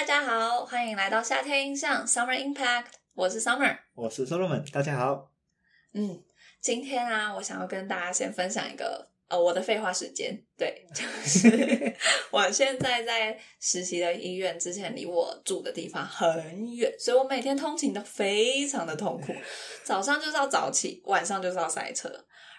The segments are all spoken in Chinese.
大家好，欢迎来到夏天印象 Summer Impact，我是 Summer，我是 Solomon，大家好。嗯，今天啊，我想要跟大家先分享一个呃我的废话时间，对，就是我现在在实习的医院，之前离我住的地方很远，所以我每天通勤都非常的痛苦，早上就是要早起，晚上就是要塞车，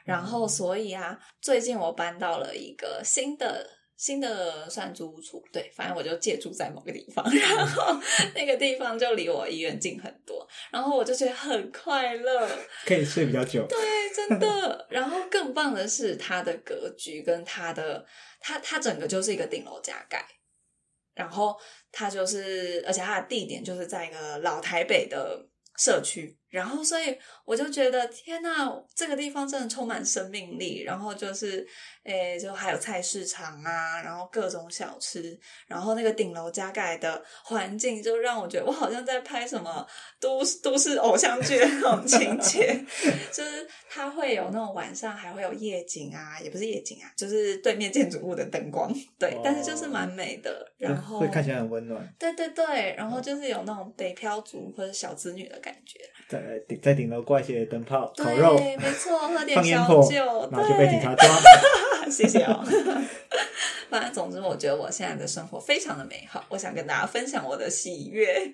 然后所以啊，最近我搬到了一个新的。新的算租屋处，对，反正我就借住在某个地方，然后那个地方就离我医院近很多，然后我就觉得很快乐，可以睡比较久。对，真的。然后更棒的是它的格局跟它的，它它整个就是一个顶楼加盖，然后它就是，而且它的地点就是在一个老台北的社区。然后，所以我就觉得天呐，这个地方真的充满生命力。然后就是，诶，就还有菜市场啊，然后各种小吃，然后那个顶楼加盖的环境，就让我觉得我好像在拍什么都都市偶像剧那种情节。就是它会有那种晚上还会有夜景啊，也不是夜景啊，就是对面建筑物的灯光，对，但是就是蛮美的。然后会看起来很温暖。对对对，然后就是有那种北漂族或者小子女的感觉。在顶在顶楼挂一些灯泡、烤肉，没错，喝点小酒，然后就被警察抓。谢谢哦。反正总之，我觉得我现在的生活非常的美好，我想跟大家分享我的喜悦。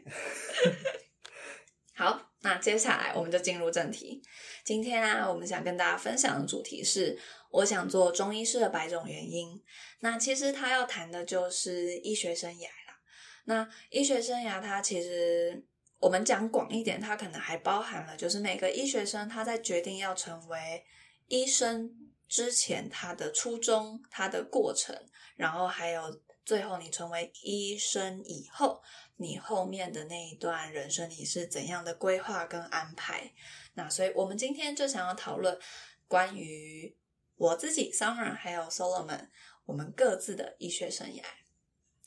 好，那接下来我们就进入正题。今天啊，我们想跟大家分享的主题是我想做中医师的百种原因。那其实他要谈的就是医学生涯啦。那医学生涯，它其实。我们讲广一点，它可能还包含了，就是每个医学生他在决定要成为医生之前，他的初衷、他的过程，然后还有最后你成为医生以后，你后面的那一段人生你是怎样的规划跟安排。那所以我们今天就想要讨论关于我自己 Summer 还有 Solomon 我们各自的医学生涯。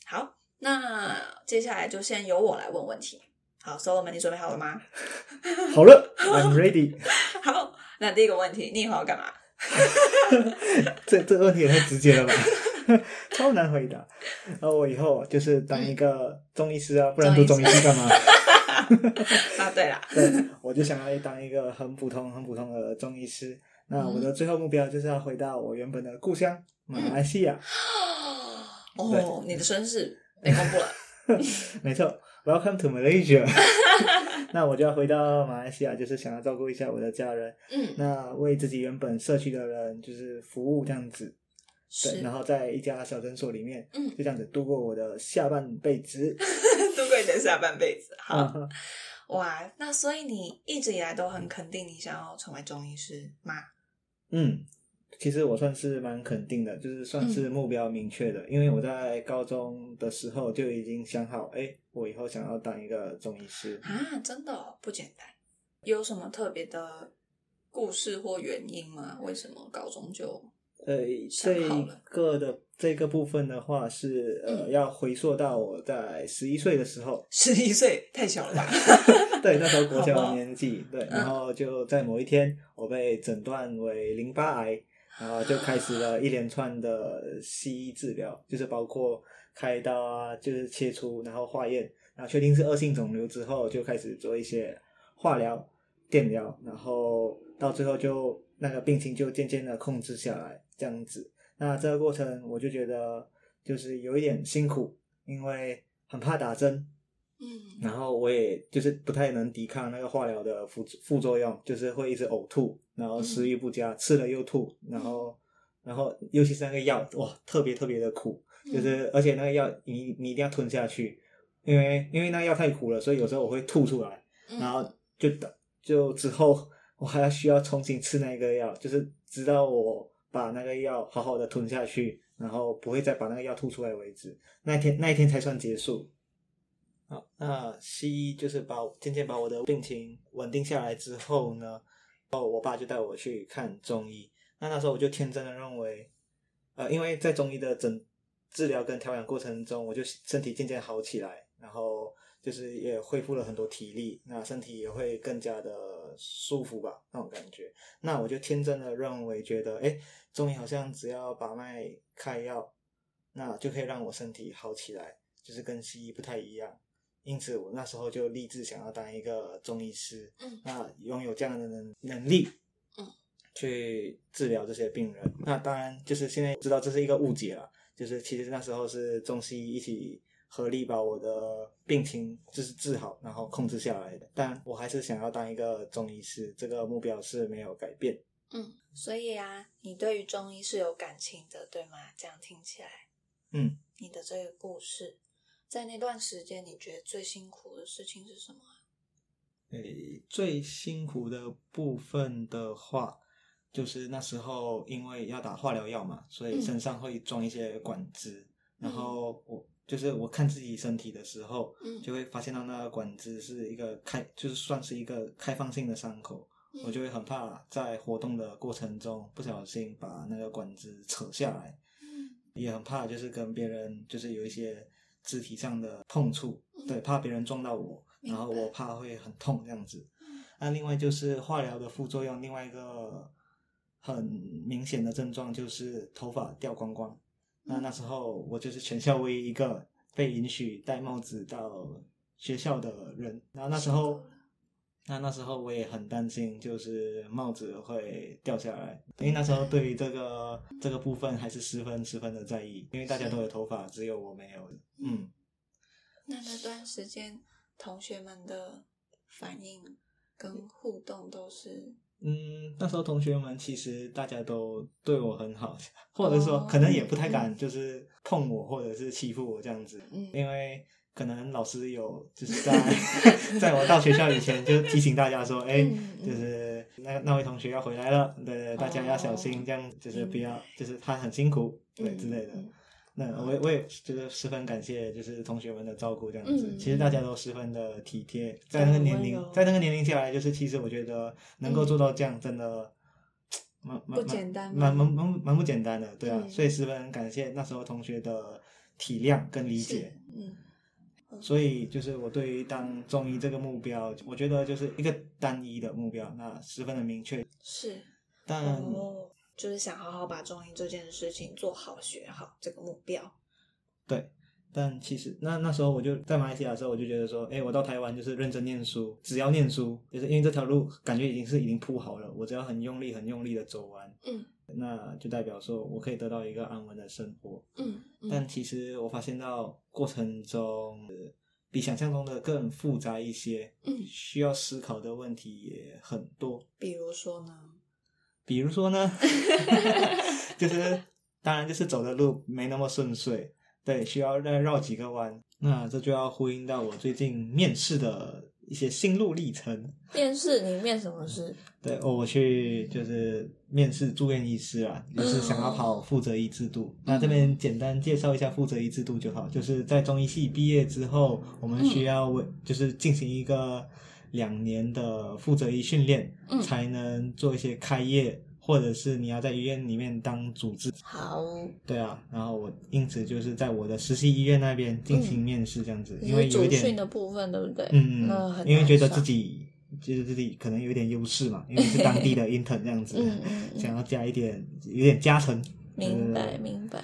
好，那接下来就先由我来问问题。好，Solomon，你准备好了吗？好了，I'm ready。好，那第一个问题，你以后要干嘛？这这个问题也太直接了吧，超难回答。那我以后就是当一个中医师啊，不然读中医师干嘛？啊，对了，对，我就想要当一个很普通、很普通的中医师。那我的最后目标就是要回到我原本的故乡马来西亚。哦，你的身世被公布了。没错。Welcome to Malaysia。那我就要回到马来西亚，就是想要照顾一下我的家人。嗯，那为自己原本社区的人就是服务这样子。对，然后在一家小诊所里面，嗯，就这样子度过我的下半辈子。度过你的下半辈子，好。哇，那所以你一直以来都很肯定你想要成为中医师吗？嗯。其实我算是蛮肯定的，就是算是目标明确的，因为我在高中的时候就已经想好，哎，我以后想要当一个中医师啊，真的不简单。有什么特别的故事或原因吗？为什么高中就呃这个的这个部分的话是呃要回溯到我在十一岁的时候，十一岁太小了吧？对，那时候国 小的年纪，对，然后就在某一天我被诊断为淋巴癌。然后就开始了一连串的西医治疗，就是包括开刀啊，就是切除，然后化验，然后确定是恶性肿瘤之后，就开始做一些化疗、电疗，然后到最后就那个病情就渐渐的控制下来，这样子。那这个过程我就觉得就是有一点辛苦，因为很怕打针。嗯，然后我也就是不太能抵抗那个化疗的副副作用，就是会一直呕吐，然后食欲不佳，吃了又吐，然后然后尤其是那个药，哇，特别特别的苦，就是而且那个药你你一定要吞下去，因为因为那个药太苦了，所以有时候我会吐出来，然后就就之后我还要需要重新吃那个药，就是直到我把那个药好好的吞下去，然后不会再把那个药吐出来为止，那天那一天才算结束。好，那西医就是把渐渐把我的病情稳定下来之后呢，哦，我爸就带我去看中医。那那时候我就天真的认为，呃，因为在中医的诊治疗跟调养过程中，我就身体渐渐好起来，然后就是也恢复了很多体力，那身体也会更加的舒服吧，那种感觉。那我就天真的认为，觉得哎，中医好像只要把脉开药，那就可以让我身体好起来。就是跟西医不太一样，因此我那时候就立志想要当一个中医师，嗯那拥有这样的能能力，嗯，去治疗这些病人。那当然就是现在知道这是一个误解了，就是其实那时候是中西医一起合力把我的病情就是治好，然后控制下来的。但我还是想要当一个中医师，这个目标是没有改变。嗯，所以啊，你对于中医是有感情的，对吗？这样听起来，嗯，你的这个故事，在那段时间，你觉得最辛苦的事情是什么啊？诶，最辛苦的部分的话，就是那时候因为要打化疗药嘛，所以嗯。身上会装一些管子，然后我就是我看自己身体的时候，嗯。就会发现到那个管子是一个开，就是算是一个开放性的伤口，嗯。我就会很怕在活动的过程中不小心把那个管子扯下来，嗯。也很怕就是跟别人就是有一些肢体上的碰触，嗯对，怕别人撞到我，然后我怕会很痛这样子。嗯那另外就是化疗的副作用，另外一个很明显的症状就是头发掉光光。那那时候我就是全校唯一一个被允许戴帽子到学校的人。然后那时候那那时候我也很担心，就是帽子会掉下来，因为那时候对于这个这个部分还是十分十分的在意，因为大家都有头发，只有我没有。嗯，那那段时间，同学们的反应跟互动都是，嗯，那时候同学们其实大家都对我很好，或者说哦可能也不太敢就是碰我或者是欺负我这样子，嗯。因为可能老师有就是在 在我到学校以前就提醒大家说，哎、就是那那位同学要回来了，对对，大家要小心，哦这样就是不要就是他很辛苦，对嗯之类的。嗯那我也我也就是十分感谢，就是同学们的照顾这样子。嗯其实大家都十分的体贴，在那个年龄，在那个年龄下来，就是其实我觉得能够做到这样，真的蛮蛮不简单蛮蛮蛮蛮蛮不简单的，对啊。嗯所以十分感谢那时候同学的体谅跟理解。嗯所以就是我对于当中医这个目标，我觉得就是一个单一的目标，那十分的明确。是但哦，就是想好好把中医这件事情做好、学好这个目标。对，但其实那那时候我就在马来西亚的时候，我就觉得说，哎，我到台湾就是认真念书，只要念书，就是因为这条路感觉已经是已经铺好了，我只要很用力、很用力的走完，嗯那就代表说我可以得到一个安稳的生活。嗯但其实我发现到过程中，呃比想象中的更复杂一些，嗯，需要思考的问题也很多。比如说呢？比如说呢，就是当然就是走的路没那么顺遂，对，需要再绕几个弯。那这就要呼应到我最近面试的一些心路历程。面试你面什么试？对，哦，我去就是面试住院医师啊，就是想要跑负责医制度。那这边简单介绍一下负责医制度就好，就是在中医系毕业之后，我们需要为就是进行一个两年的负责医训练，嗯才能做一些开业，或者是你要在医院里面当主治。好，对啊，然后我因此就是在我的实习医院那边进行面试这样子，因为有一点的部分，对不对？嗯，嗯因为觉得自己觉得自己可能有点优势嘛，因为是当地的 intern 这样子，想要加一点有点加成。明白呃明白。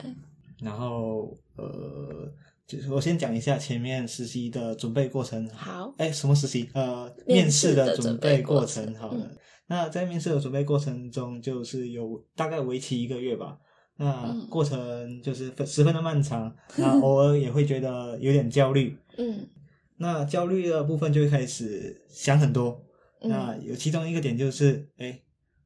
然后呃，就是我先讲一下前面实习的准备过程。好，哎，什么实习？呃，面面试试的准备备过过程。程好了，嗯那在面试的准备过程中，就是有大概为期一个月吧。那嗯过程就是分十分的漫长，那偶尔也会觉得有点焦虑。嗯那焦虑的部分就会开始想很多。嗯那有其中一个点就是，哎，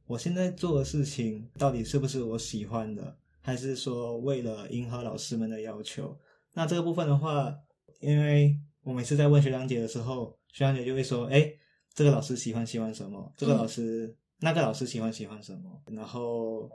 我现在做的事情到底是不是我喜欢的，还是说为了迎合老师们的要求？那这个部分的话，因为我每次在问学长姐的时候，学长姐就会说，哎，这个老师喜欢喜欢什么，这个老师、那个老师喜欢喜欢什么，然后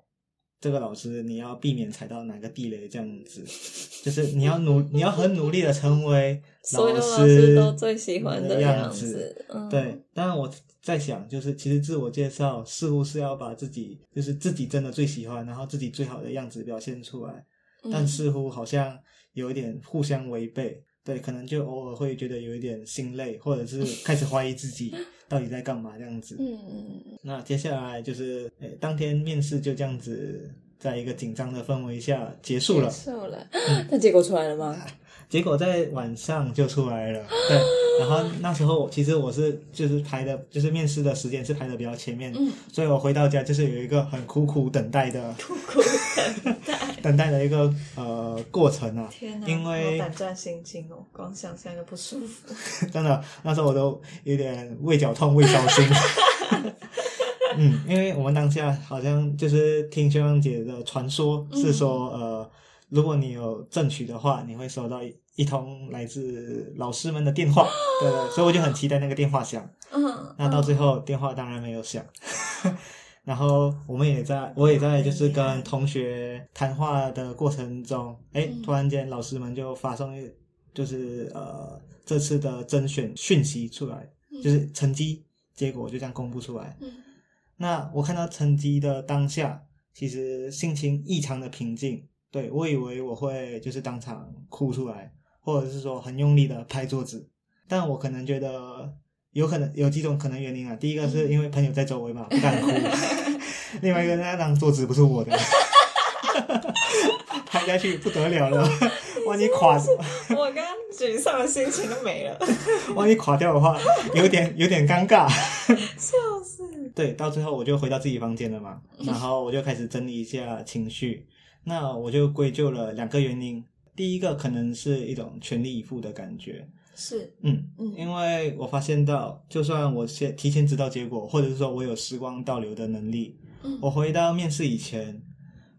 这个老师你要避免踩到哪个地雷，这样子，就是你要努，你要很努力的成为所有老师师都最喜欢的样样子。嗯。对，当然我在想，就是其实自我介绍似乎是要把自己，就是自己真的最喜欢，然后自己最好的样子表现出来，嗯。但似乎好像有一点互相违背。对，可能就偶尔会觉得有一点心累，或者是开始怀疑自己 到底在干嘛这样子。嗯那接下来就是，诶，当天面试就这样子，在一个紧张的氛围下结束了。结束了 那结果出来了吗？结果在晚上就出来了。对，然后那时候其实我是就是排的，就是面试的时间是排的比较前面，嗯，所以我回到家就是有一个很苦苦等待的苦苦等待。等待的一个呃过程啊。天哪，因为胆战心惊哦，光想象就不舒服。真的，那时候我都有点胃绞痛、胃烧心。嗯，因为我们当下好像就是听学长姐的传说，是说呃，如果你有正取的话，你会收到一一通来自老师们的电话，对对，所以我就很期待那个电话响。嗯，那到最后电话当然没有响，然后我们也在，我也在就是跟同学谈话的过程中，哎，突然间老师们就发送一就是呃这次的甄选讯息出来，就是成绩结果就这样公布出来。嗯那我看到成绩的当下，其实心情异常的平静。对我以为我会就是当场哭出来，或者是说很用力的拍桌子，但我可能觉得有可能有几种可能原因啊。第一个是因为朋友在周围嘛，不敢哭；另外一个那张桌子不是我的，拍下去不得了了，万一垮，我刚刚沮丧的心情都没了，万一垮掉的话，有点有点尴尬。笑死。对，到最后我就回到自己房间了嘛，然后我就开始整理一下情绪。那我就归咎了两个原因，第一个可能是一种全力以赴的感觉，是，嗯，嗯。因为我发现到，就算我先提前知道结果，或者是说我有时光倒流的能力，嗯。我回到面试以前，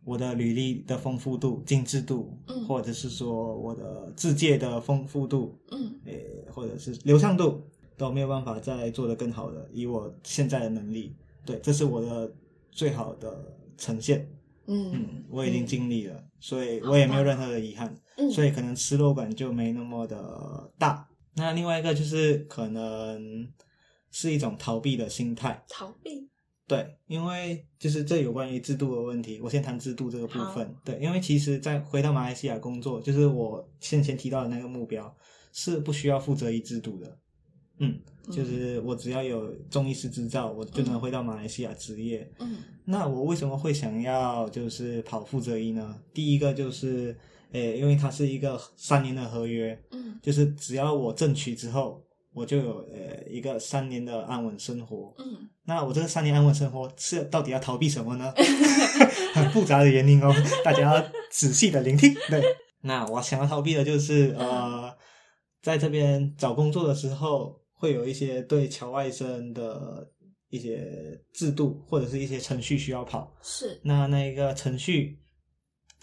我的履历的丰富度、精致度，嗯。或者是说我的字界的丰富度，嗯。诶，或者是流畅度都没有办法再做得更好的，以我现在的能力，对，这是我的最好的呈现。嗯。嗯，我已经尽力了，所以我也没有任何的遗憾，嗯，所以可能失落感就没那么的大。那另外一个就是可能是一种逃避的心态，逃避，对，因为就是这有关于制度的问题。我先谈制度这个部分，对，因为其实，在回到马来西亚工作，就是我先前提到的那个目标是不需要负责一制度的，嗯，就是我只要有中医师执照，我就能回到马来西亚执业。嗯那我为什么会想要就是跑负责医呢？第一个就是，诶，因为它是一个三年的合约，嗯就是只要我正取之后，我就有呃一个三年的安稳生活。嗯那我这个三年安稳生活是到底要逃避什么呢？很复杂的原因哦，大家要仔细的聆听。对，那我想要逃避的就是呃，在这边找工作的时候，会有一些对侨外生的一些制度或者是一些程序需要跑。是，那那个程序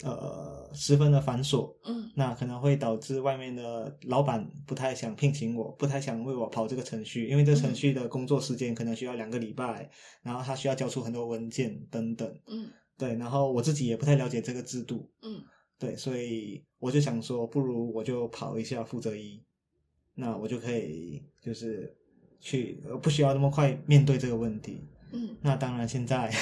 呃十分的繁琐，嗯。那可能会导致外面的老板不太想聘请我，不太想为我跑这个程序，因为这个程序的工作时间可能需要两个礼拜，然后他需要交出很多文件等等。嗯。对，然后我自己也不太了解这个制度，嗯。对，所以我就想说，不如我就跑一下负责一，那我就可以就是去呃不需要那么快面对这个问题。嗯。那当然，现在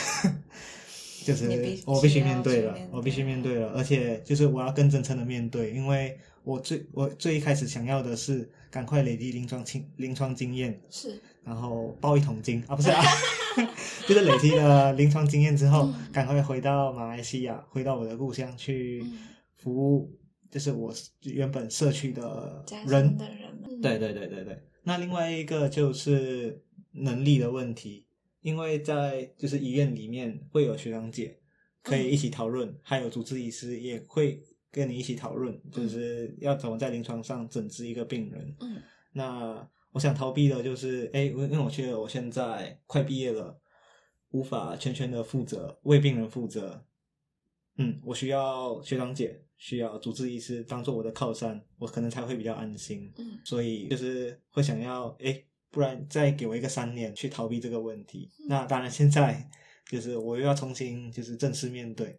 就是我必须面对了我必须面对了，而且就是我要更真诚的面对，因为我最我最一开始想要的是赶快累积临床经临床经验，是，然后抱一桶金啊，不是啊，就是累积了临床经验之后，嗯。赶快回到马来西亚，回到我的故乡去嗯。服务，就是我原本社区的人的人们，对对对对对。那另外一个就是能力的问题，因为在就是医院里面会有学长姐可以一起讨论，还有主治医师也会跟你一起讨论，就是要怎么在临床上诊治一个病人。嗯那我想逃避的就是，哎，因为我觉得我现在快毕业了，无法全权的负责为病人负责。嗯，我需要学长姐，需要主治医师当做我的靠山，我可能才会比较安心。嗯所以就是会想要，哎，不然再给我一个三年去逃避这个问题。那当然，现在就是我又要重新就是正式面对。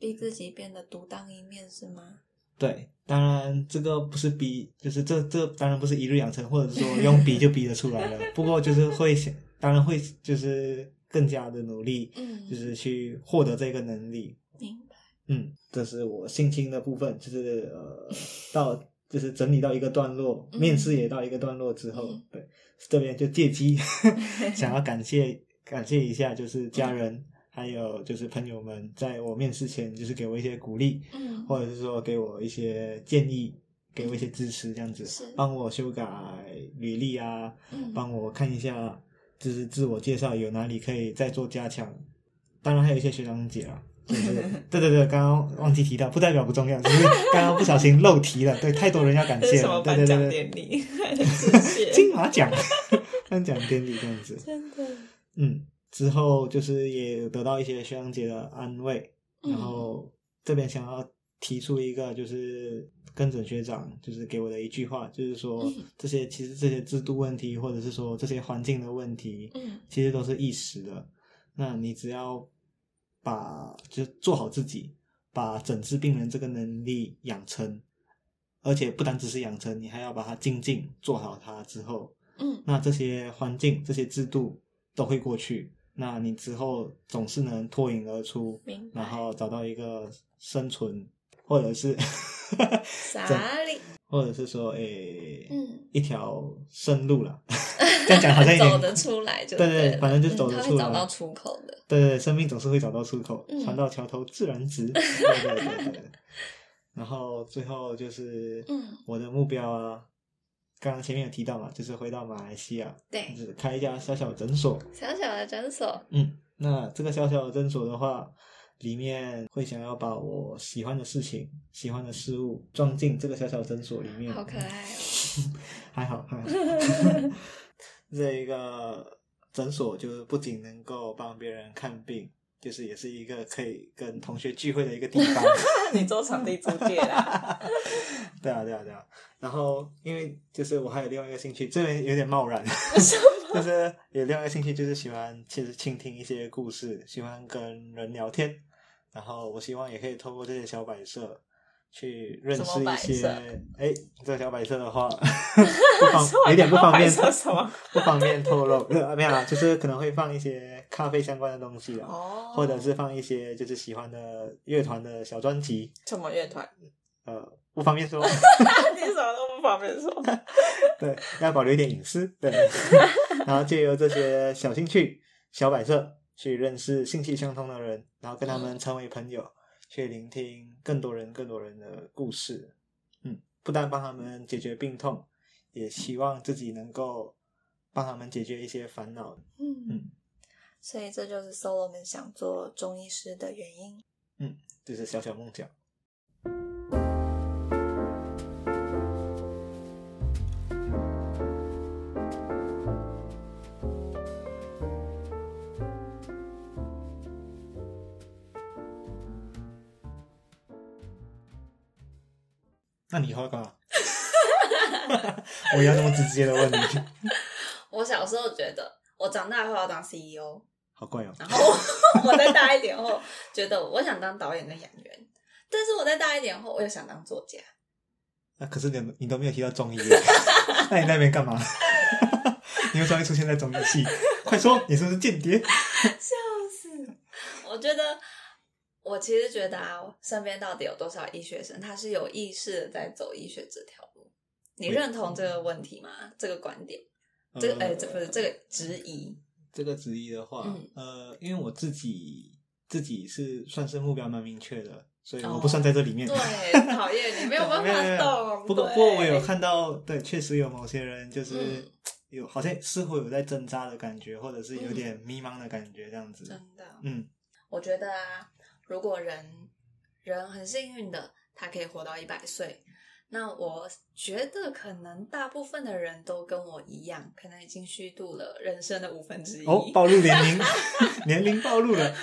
逼自己变得独当一面是吗？对，当然这个不是逼，就是这这当然不是一日养成，或者是说用逼就逼得出来了。不过就是会想，当然会就是更加的努力，嗯，就是去获得这个能力。明白，嗯，这是我性侵的部分，就是呃，到 就是整理到一个段落，嗯。面试也到一个段落之后，嗯。对，这边就借机 想要感谢感谢一下，就是家人、还有就是朋友们，在我面试前就是给我一些鼓励，嗯。或者是说给我一些建议，给我一些支持，这样子，帮我修改履历啊，嗯。帮我看一下，就是自我介绍有哪里可以再做加强。当然还有一些学长姐啊，就是对对对，刚刚忘记提到，不代表不重要，只是刚刚不小心漏提了。对，太多人要感谢了，对对对 金马奖颁奖典礼这样子。真的，嗯，之后就是也得到一些学长姐的安慰，然后这边想要提出一个就是跟着学长就是给我的一句话，就是说嗯这些其实这些制度问题或者是说这些环境的问题，嗯其实都是一时的。那你只要把就做好自己，把诊治病人这个能力养成，而且不单只是养成，你还要把它精进，做好它之后，嗯那这些环境、这些制度都会过去。那你之后总是能脱颖而出，然后找到一个生存，或者是 啥里？或者是说，诶、嗯，一条生路了。这样讲好像走得出来就对对反正就走得出来会找到出口的。对对，对生命总是会找到出口，嗯船到桥头自然直。对对对对。然后最后就是，嗯我的目标啊，刚刚前面有提到嘛，就是回到马来西亚，对就是开一家小小的诊所。小小的诊所，嗯，那这个小小的诊所的话，里面会想要把我喜欢的事情、喜欢的事物装进这个小小诊所里面。好可爱哦。还 好还好。这一个诊所就是不仅能够帮别人看病，就是也是一个可以跟同学聚会的一个地方。你做场地租借啦？对啊对啊对啊。然后因为就是我还有另外一个兴趣，这边有点冒然，什就是有另外一个兴趣就是喜欢其实倾听一些故事，喜欢跟人聊天。然后我希望也可以透过这些小摆设。去认识一些设，哎，这个小摆设的话，不方有点不方便？不方便透露，呃没有啦，就是可能会放一些咖啡相关的东西啊，哦，或者是放一些就是喜欢的乐团的小专辑，什么乐团？呃，不方便说，你什么都不方便说。对，要保留一点隐私，对，然后借由这些小兴趣、小摆设去认识兴趣相通的人，然后跟他们成为朋友，去聆听更多人、更多人的故事，嗯，不但帮他们解决病痛，也希望自己能够帮他们解决一些烦恼，嗯嗯，所以这就是 Solo 们想做中医师的原因。嗯这是小小梦想。那你以后要干嘛？我要那么直接的问你，我小时候觉得，我长大后要当 CEO，好怪哦。然后 我再大一点后，觉得我想当导演跟演员，但是我再大一点后，我又想当作家。那、可是你你都没有提到中医耶，那你那边干嘛？你为什么会出现在中医系？快说，你是不是间谍？笑死！我觉得，我其实觉得啊，身边到底有多少医学生，他是有意识的在走医学这条路？你认同这个问题吗？这个观点？这个哎、呃这不是这个质疑？这个质疑的话，嗯呃，因为我自己自己是算是目标蛮明确的，所以哦我不算在这里面。对，讨厌你没有办法懂。不过不过我有看到，对，确实有某些人就是嗯有好像似乎有在挣扎的感觉，或者是有点迷茫的感觉，这样子。真的，嗯，我觉得啊，如果人人很幸运的，他可以活到一百岁，那我觉得可能大部分的人都跟我一样，可能已经虚度了人生的五分之一。哦，暴露年龄，年龄暴露了，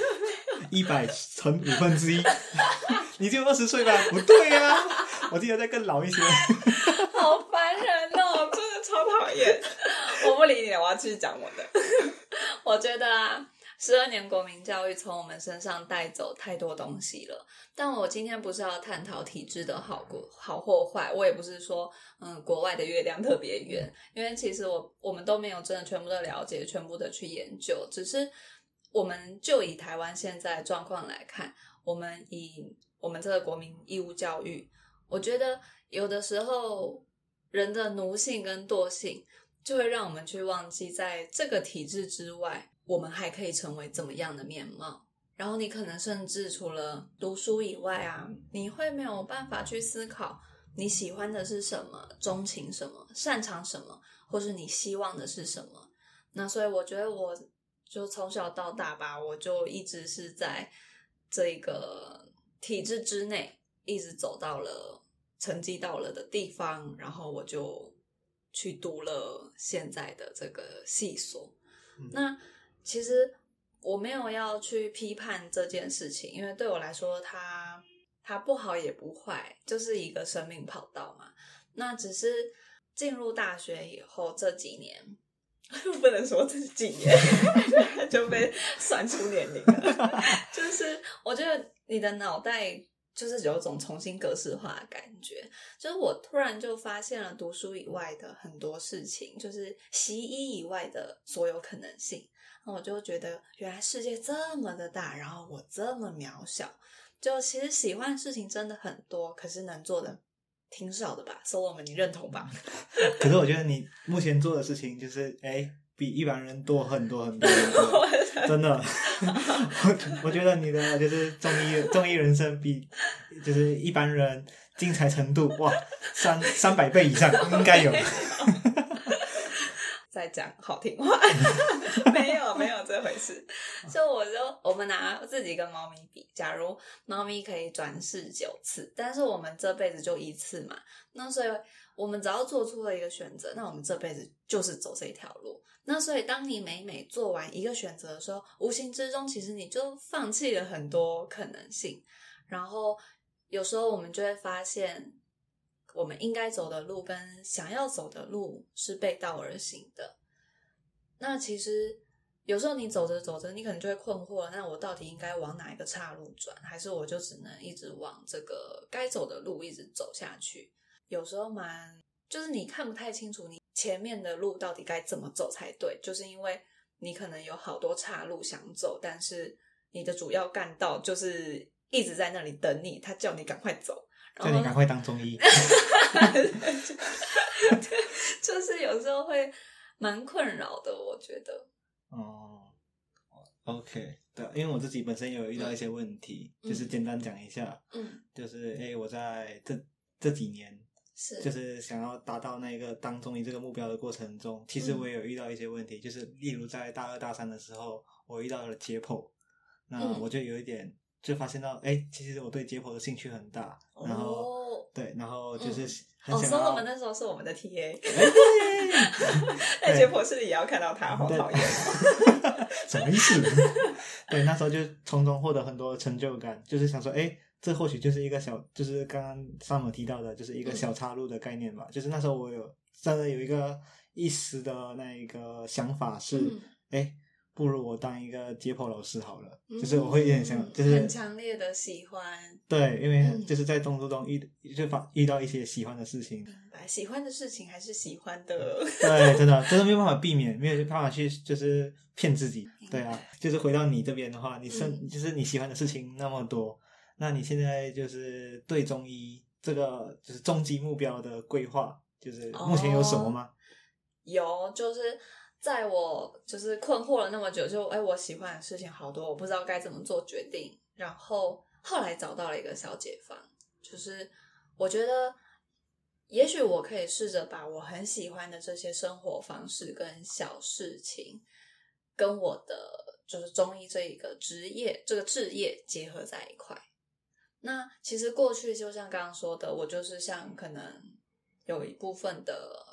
一百乘五分之一，你只有二十岁吧？不对呀、我记得再更老一些。好烦人哦，真的超讨厌。我不理你了，我要继续讲我的。我觉得啊，十二年国民教育从我们身上带走太多东西了。但我今天不是要探讨体制的好过好或坏，我也不是说嗯国外的月亮特别圆，因为其实我我们都没有真的全部的了解，全部的去研究，只是我们就以台湾现在状况来看，我们以我们这个国民义务教育，我觉得有的时候人的奴性跟惰性，就会让我们去忘记，在这个体制之外，我们还可以成为怎么样的面貌。然后你可能甚至除了读书以外啊，你会没有办法去思考，你喜欢的是什么，钟情什么，擅长什么，或是你希望的是什么。那所以我觉得，我就从小到大吧，我就一直是在这个体制之内，一直走到了成绩到了的地方，然后我就去读了现在的这个系所。那其实我没有要去批判这件事情，因为对我来说，它它不好也不坏，就是一个生命跑道嘛。那只是进入大学以后这几年。不能说这是几年 就被算出年龄了，就是我觉得你的脑袋就是有种重新格式化的感觉，就是我突然就发现了读书以外的很多事情，就是习医以外的所有可能性，那我就觉得原来世界这么的大，然后我这么渺小，就其实喜欢的事情真的很多，可是能做的。挺少的吧，所以我们你认同吧？可是我觉得你目前做的事情就是，哎，比一般人多很多很多，真的。我 我觉得你的就是综艺综艺人生比就是一般人精彩程度哇，三三百倍以上应该有。在讲好听话，没有 没有这回事。就我就我们拿自己跟猫咪比，假如猫咪可以转世九次，但是我们这辈子就一次嘛。那所以我们只要做出了一个选择，那我们这辈子就是走这条路。那所以当你每每做完一个选择的时候，无形之中其实你就放弃了很多可能性。然后有时候我们就会发现。我们应该走的路跟想要走的路是背道而行的。那其实有时候你走着走着，你可能就会困惑：那我到底应该往哪一个岔路转，还是我就只能一直往这个该走的路一直走下去？有时候蛮就是你看不太清楚你前面的路到底该怎么走才对，就是因为你可能有好多岔路想走，但是你的主要干道就是一直在那里等你，他叫你赶快走。叫你赶快当中医，就是有时候会蛮困扰的，我觉得。哦，OK，对，因为我自己本身也有遇到一些问题，就是简单讲一下，嗯，就是哎，我在这这几年是就是想要达到那个当中医这个目标的过程中，其实我也有遇到一些问题，就是例如在大二大三的时候，我遇到了解剖，那我就有一点。就发现到，哎，其实我对解剖的兴趣很大，然后对，然后就是很想。哦，我们那时候是我们的 TA，在解剖室里也要看到他，好讨厌。什么意思？对，那时候就从中获得很多成就感，就是想说，哎，这或许就是一个小，就是刚刚上面提到的，就是一个小插入的概念吧。就是那时候我有真的有一个一时的那一个想法是，哎。不如我当一个解剖老师好了，就是我会有点想，就是很强烈的喜欢。对，因为就是在动作中遇就发遇到一些喜欢的事情。喜欢的事情还是喜欢的。对，真的，真的没有办法避免，没有办法去就是骗自己。对啊，就是回到你这边的话，你生就是你喜欢的事情那么多，那你现在就是对中医这个就是终极目标的规划，就是目前有什么吗？有，就是。在我就是困惑了那么久，就哎，我喜欢的事情好多，我不知道该怎么做决定。然后后来找到了一个小解方，就是我觉得也许我可以试着把我很喜欢的这些生活方式跟小事情，跟我的就是中医这一个职业这个职业结合在一块。那其实过去就像刚刚说的，我就是像可能有一部分的。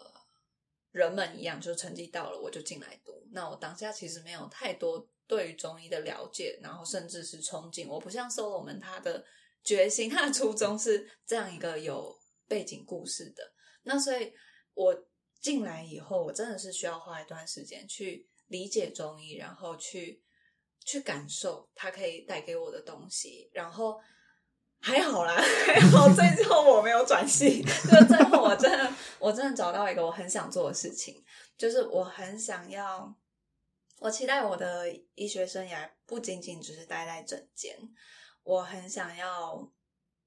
人们一样，就成绩到了我就进来读。那我当下其实没有太多对于中医的了解，然后甚至是憧憬。我不像 solo 们，他的决心，他的初衷是这样一个有背景故事的。那所以，我进来以后，我真的是需要花一段时间去理解中医，然后去去感受它可以带给我的东西，然后。还好啦，还好最后我没有转系，就最后我真的我真的找到一个我很想做的事情，就是我很想要，我期待我的医学生涯不仅仅只是待在诊间，我很想要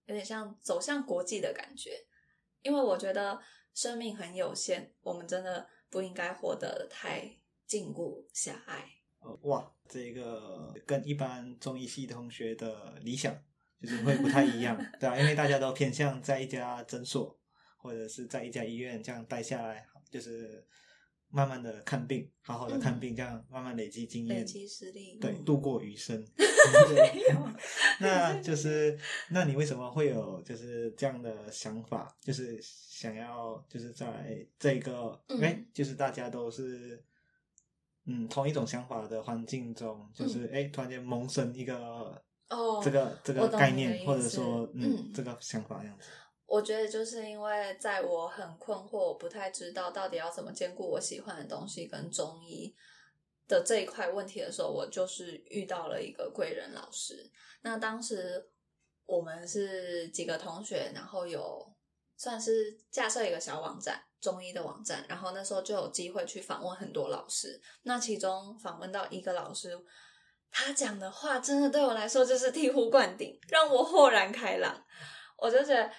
有点像走向国际的感觉，因为我觉得生命很有限，我们真的不应该活得太禁锢狭隘。哇，这个跟一般中医系同学的理想。就是会不太一样，对啊，因为大家都偏向在一家诊所，或者是在一家医院这样待下来，就是慢慢的看病，好好的看病，这样慢慢累积经验，累积实力，对，嗯。度过余生。那就是，那你为什么会有就是这样的想法？就是想要就是在这个嗯。哎、就是大家都是嗯同一种想法的环境中，就是哎、突然间萌生一个哦，这个这个概念，或者思说嗯嗯这个想法样子。我觉得就是因为在我很困惑，我不太知道到底要怎么兼顾我喜欢的东西跟中医的这一块问题的时候，我就是遇到了一个贵人老师。那当时我们是几个同学，然后有算是架设一个小网站，中医的网站，然后那时候就有机会去访问很多老师。那其中访问到一个老师，他讲的话真的对我来说就是醍醐灌顶，让我豁然开朗。我就觉得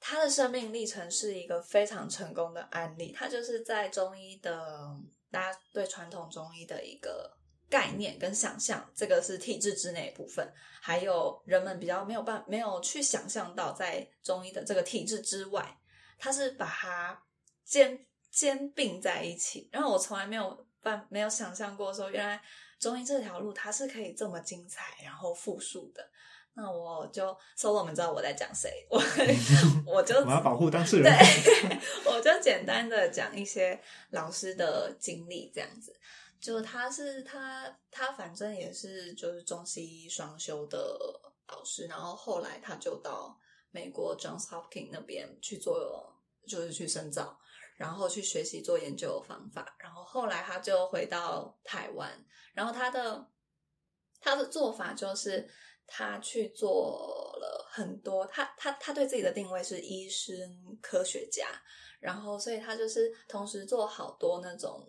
他的生命历程是一个非常成功的案例。他就是在中医的大家对传统中医的一个概念跟想象，这个是体制之内部分，还有人们比较没有办没有去想象到，在中医的这个体制之外，他是把它兼兼并在一起。然后我从来没有办没有想象过说，原来中医这条路它是可以这么精彩，然后复述的。那我就 solo 们知道我在讲谁，我 我就 我要保护当事人。对，我就简单的讲一些老师的经历，这样子。就他是他他反正也是就是中西医双修的老师，然后后来他就到美国 Johns Hopkins 那边去做，就是去深造，然后去学习做研究的方法，然后后来他就回到台湾，然后他的他的做法就是他去做了很多，他他他对自己的定位是医生科学家，然后所以他就是同时做好多那种。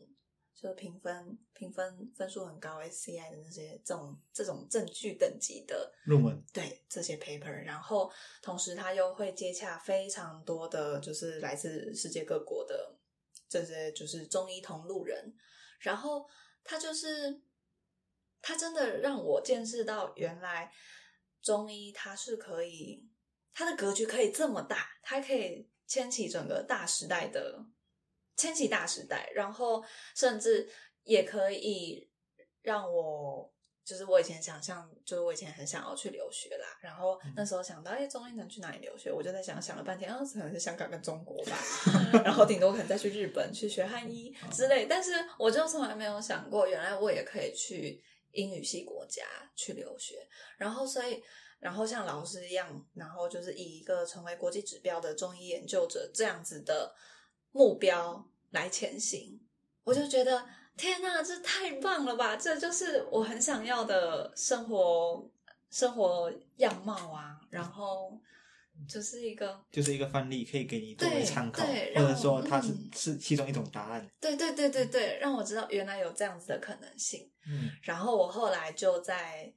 就是评分评分分数很高 SCI 的那些这种这种证据等级的论文对这些 paper，然后同时他又会接洽非常多的就是来自世界各国的这些就是中医同路人，然后他就是他真的让我见识到原来中医它是可以它的格局可以这么大，它可以牵起整个大时代的。牵起大时代，然后甚至也可以让我，就是我以前想象，就是我以前很想要去留学啦。然后那时候想到，哎、中医能去哪里留学？我就在想，想了半天，啊，可能是香港跟中国吧。然后顶多可能再去日本去学汉医之类。但是我就从来没有想过，原来我也可以去英语系国家去留学。然后所以。然后像老师一样，然后就是以一个成为国际指标的中医研究者这样子的。目标来前行，我就觉得天哪，这太棒了吧！这就是我很想要的生活生活样貌啊。然后就是一个，就是一个范例，可以给你作为对参考，对或者说它是、嗯是其中一种答案。对对对对对，让我知道原来有这样子的可能性。嗯，然后我后来就在，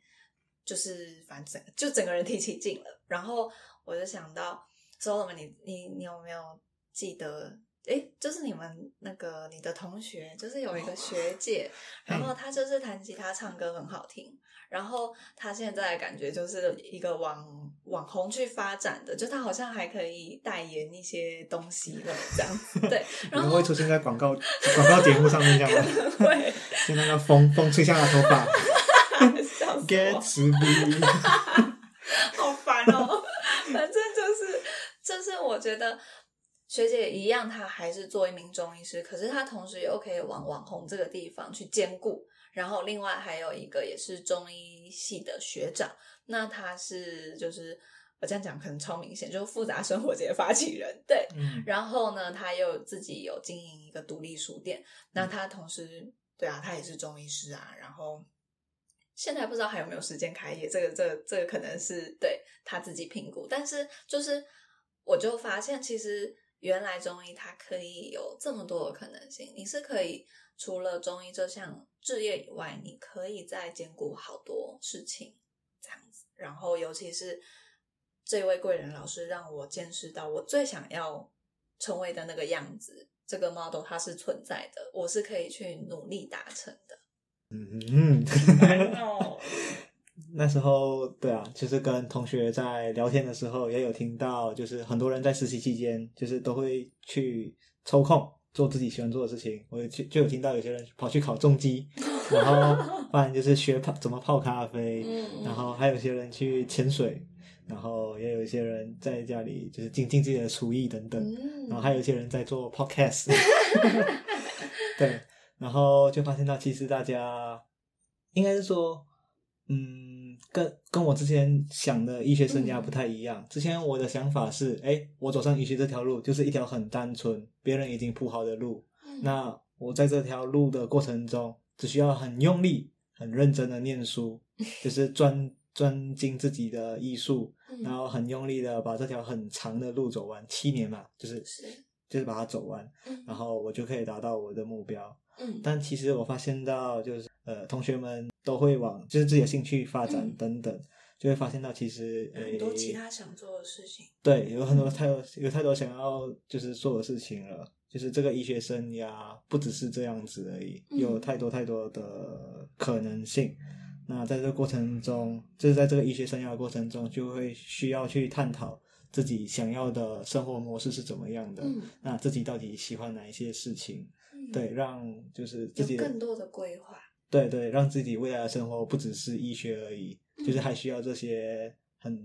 就是反正就整个人提起劲了。然后我就想到，说们，你你你有没有记得？诶，就是你们那个你的同学，就是有一个学姐，然后她就是弹吉他、唱歌很好听，然后她现在感觉就是一个网网红去发展的，就她好像还可以代言一些东西了，这样子。对，然后会出现在广告广告节目上面，这样吗？会 就那个风风吹向他头发 笑死，get 我。to be，好烦哦。反正就是，就是我觉得学姐一样，她还是做一名中医师，可是她同时又可以往网红这个地方去兼顾。然后另外还有一个也是中医系的学长，那他是就是我这样讲可能超明显，就是复杂生活节发起人，对。嗯，然后呢，他又自己有经营一个独立书店，那他同时，对啊，他也是中医师啊。然后现在不知道还有没有时间开业，这个、这个、这个可能是对他自己评估。但是就是，我就发现，其实原来中医它可以有这么多的可能性，你是可以除了中医这项职业以外，你可以再兼顾好多事情，这样子。然后尤其是。这位贵人老师让我见识到我最想要成为的那个样子，这个 model 它是存在的，我是可以去努力达成的。嗯，哦，那时候对啊，就是跟同学在聊天的时候，也有听到，就是很多人在实习期间，就是都会去抽空做自己喜欢做的事情。我就就有听到有些人跑去考重机，然后 不然就是学泡怎么泡咖啡，嗯然后还有些人去潜水，然后也有一些人在家里就是精进自己的厨艺等等。嗯，然后还有一些人在做 podcast，对，然后就发现到其实大家应该是说，嗯，跟跟我之前想的医学生涯不太一样。之前我的想法是，哎，我走上医学这条路就是一条很单纯，别人已经铺好的路，嗯。那我在这条路的过程中，只需要很用力、很认真的念书，就是专专精自己的艺术，嗯。然后很用力的把这条很长的路走完，七年嘛，就是是。就是把它走完，嗯。然后我就可以达到我的目标。嗯。但其实我发现到，就是呃，同学们都会往就是自己的兴趣发展嗯等等，就会发现到其实呃很多其他想做的事情，对有很多太多有太多想要就是做的事情了。就是这个医学生涯不只是这样子而已，嗯有太多太多的可能性。那在这个过程中，就是在这个医学生涯的过程中，就会需要去探讨自己想要的生活模式是怎么样的。嗯那自己到底喜欢哪一些事情？嗯，对，让就是自己有更多的规划，对对，让自己未来的生活不只是医学而已，嗯就是还需要这些很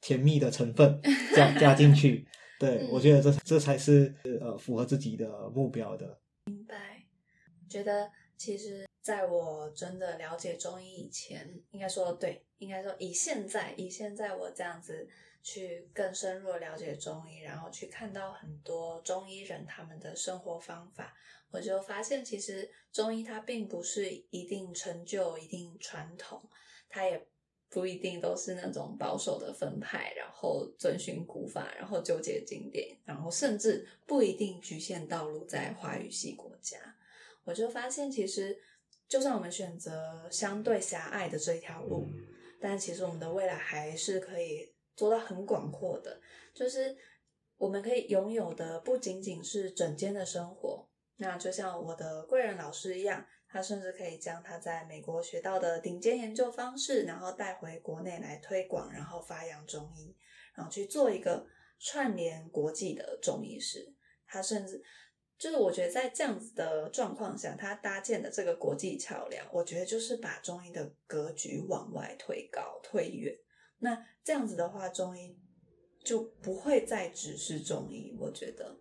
甜蜜的成分 加加进去。对，嗯我觉得这这才是呃符合自己的目标的。明白觉得其实在我真的了解中医以前，应该说对，应该说以现在以现在我这样子去更深入的了解中医，然后去看到很多中医人他们的生活方法，我就发现其实中医它并不是一定成就、一定传统，它也不一定都是那种保守的分派，然后遵循古法，然后纠结经典，然后甚至不一定局限道路在华语系国家。我就发现，其实就算我们选择相对狭隘的这条路，但其实我们的未来还是可以做到很广阔的。就是我们可以拥有的不仅仅是整间的生活，那就像我的贵人老师一样，他甚至可以将他在美国学到的顶尖研究方式，然后带回国内来推广，然后发扬中医，然后去做一个串联国际的中医师。他甚至就是我觉得在这样子的状况下，他搭建的这个国际桥梁，我觉得就是把中医的格局往外推高、推远。那这样子的话，中医就不会再只是中医，我觉得。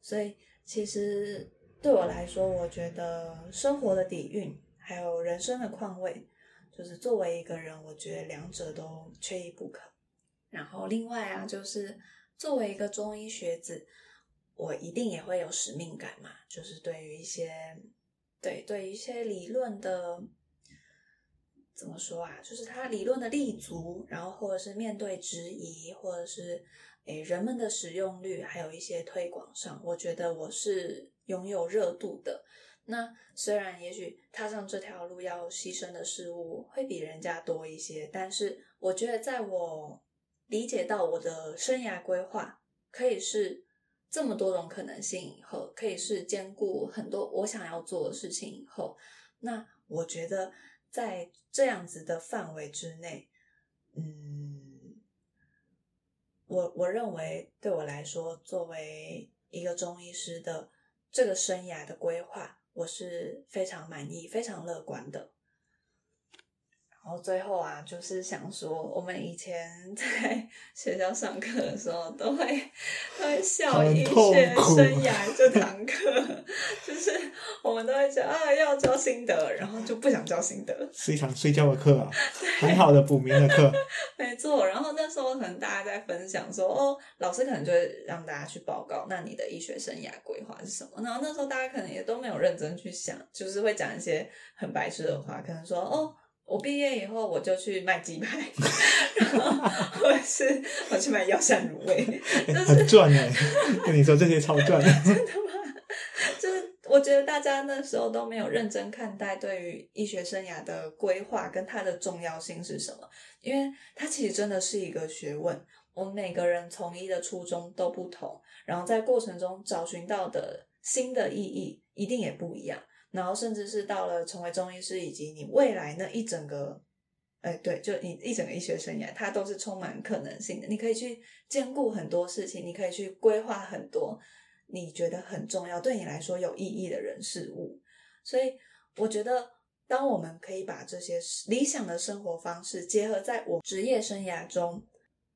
所以其实对我来说，我觉得生活的底蕴还有人生的况味，就是作为一个人，我觉得两者都缺一不可。然后另外啊，就是作为一个中医学子。我一定也会有使命感嘛，就是对于一些对对于一些理论的怎么说啊，就是它理论的立足，然后或者是面对质疑，或者是诶人们的使用率，还有一些推广上，我觉得我是拥有热度的。那虽然也许踏上这条路要牺牲的事物会比人家多一些，但是我觉得在我理解到我的生涯规划可以是。这么多种可能性以后，可以是兼顾很多我想要做的事情以后，那我觉得在这样子的范围之内，嗯，我我认为对我来说，作为一个中医师的这个生涯的规划，我是非常满意、非常乐观的。然后最后啊，就是想说，我们以前在学校上课的时候，都会都会笑医学生涯这堂课，就是我们都会觉得啊要教心得，然后就不想教心得，是一堂睡觉的课啊，很好的补眠的课。没错，然后那时候可能大家在分享说，哦，老师可能就会让大家去报告，那你的医学生涯规划是什么？然后那时候大家可能也都没有认真去想，就是会讲一些很白痴的话，可能说，哦。我毕业以后我就去卖鸡排，然后或者是我去卖药膳卤味，就是很赚哎！跟你说这些超赚，真的我觉得大家那时候都没有认真看待对于医学生涯的规划跟它的重要性是什么，因为它其实真的是一个学问。我们每个人从医的初衷都不同，然后在过程中找寻到的新的意义一定也不一样。然后，甚至是到了成为中医师，以及你未来那一整个哎，对，就你一整个医学生涯，它都是充满可能性的。你可以去兼顾很多事情，你可以去规划很多你觉得很重要、对你来说有意义的人事物。所以，我觉得，当我们可以把这些理想的生活方式结合在我职业生涯中，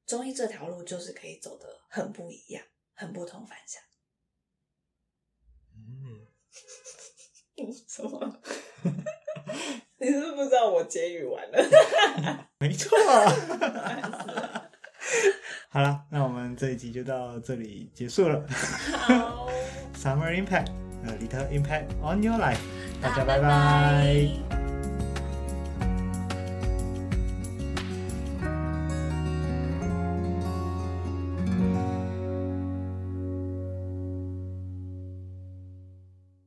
中医这条路就是可以走得很不一样、很不同凡响。嗯，什么？你是不是不知道我结语完了？没错。好了，那我们这一集就到这里结束了。好，Summer Impact，呃，Little Impact on Your Life，大家拜拜拜